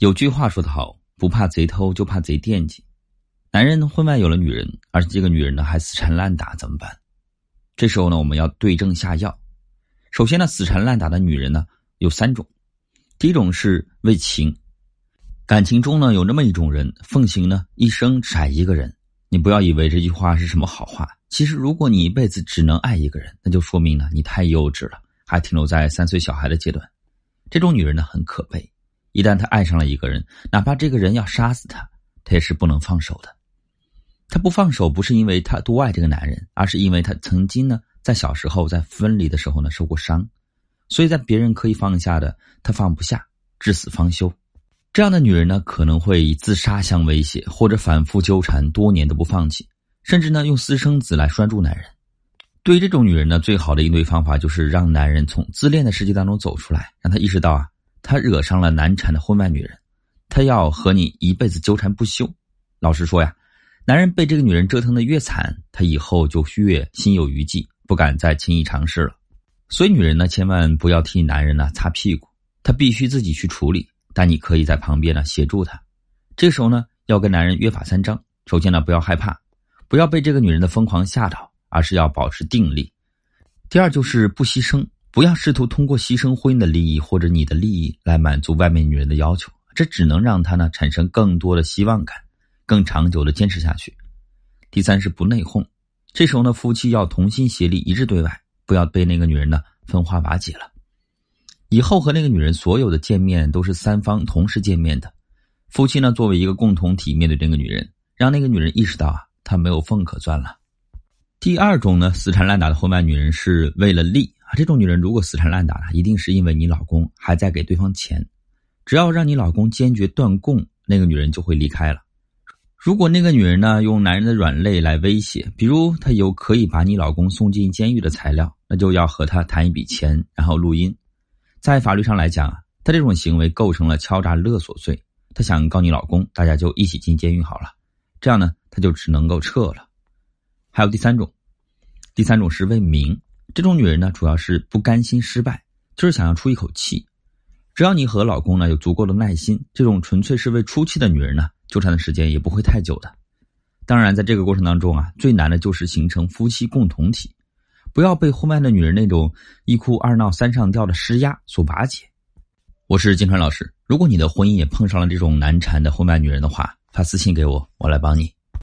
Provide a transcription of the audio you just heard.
有句话说得好，不怕贼偷，就怕贼惦记。男人婚外有了女人，而这个女人呢还死缠烂打，怎么办？这时候呢，我们要对症下药。首先呢，死缠烂打的女人呢有三种。第一种是为情，感情中呢有那么一种人，奉行呢一生只爱一个人。你不要以为这句话是什么好话，其实如果你一辈子只能爱一个人，那就说明呢你太幼稚了，还停留在三岁小孩的阶段。这种女人呢很可悲。一旦他爱上了一个人，哪怕这个人要杀死他，他也是不能放手的。他不放手，不是因为他多爱这个男人，而是因为他曾经呢，在小时候在分离的时候呢受过伤，所以在别人可以放下的，他放不下，至死方休。这样的女人呢，可能会以自杀相威胁，或者反复纠缠多年都不放弃，甚至呢用私生子来拴住男人。对于这种女人呢，最好的应对方法就是让男人从自恋的世界当中走出来，让他意识到啊。他惹上了难缠的婚外女人，他要和你一辈子纠缠不休。老实说呀，男人被这个女人折腾的越惨，他以后就越心有余悸，不敢再轻易尝试了。所以，女人呢，千万不要替男人呢擦屁股，他必须自己去处理。但你可以在旁边呢协助他。这时候呢，要跟男人约法三章：首先呢，不要害怕，不要被这个女人的疯狂吓到，而是要保持定力；第二就是不牺牲。不要试图通过牺牲婚姻的利益或者你的利益来满足外面女人的要求，这只能让她呢产生更多的希望感，更长久的坚持下去。第三是不内讧，这时候呢夫妻要同心协力，一致对外，不要被那个女人呢分化瓦解了。以后和那个女人所有的见面都是三方同时见面的，夫妻呢作为一个共同体面对这个女人，让那个女人意识到啊她没有缝可钻了。第二种呢死缠烂打的婚外女人是为了利。这种女人如果死缠烂打的，一定是因为你老公还在给对方钱。只要让你老公坚决断供，那个女人就会离开了。如果那个女人呢，用男人的软肋来威胁，比如她有可以把你老公送进监狱的材料，那就要和他谈一笔钱，然后录音。在法律上来讲啊，他这种行为构成了敲诈勒索罪。他想告你老公，大家就一起进监狱好了。这样呢，他就只能够撤了。还有第三种，第三种是为名。这种女人呢，主要是不甘心失败，就是想要出一口气。只要你和老公呢有足够的耐心，这种纯粹是为出气的女人呢，纠缠的时间也不会太久的。当然，在这个过程当中啊，最难的就是形成夫妻共同体，不要被婚外的女人那种一哭二闹三上吊的施压所瓦解。我是金川老师，如果你的婚姻也碰上了这种难缠的婚外女人的话，发私信给我，我来帮你。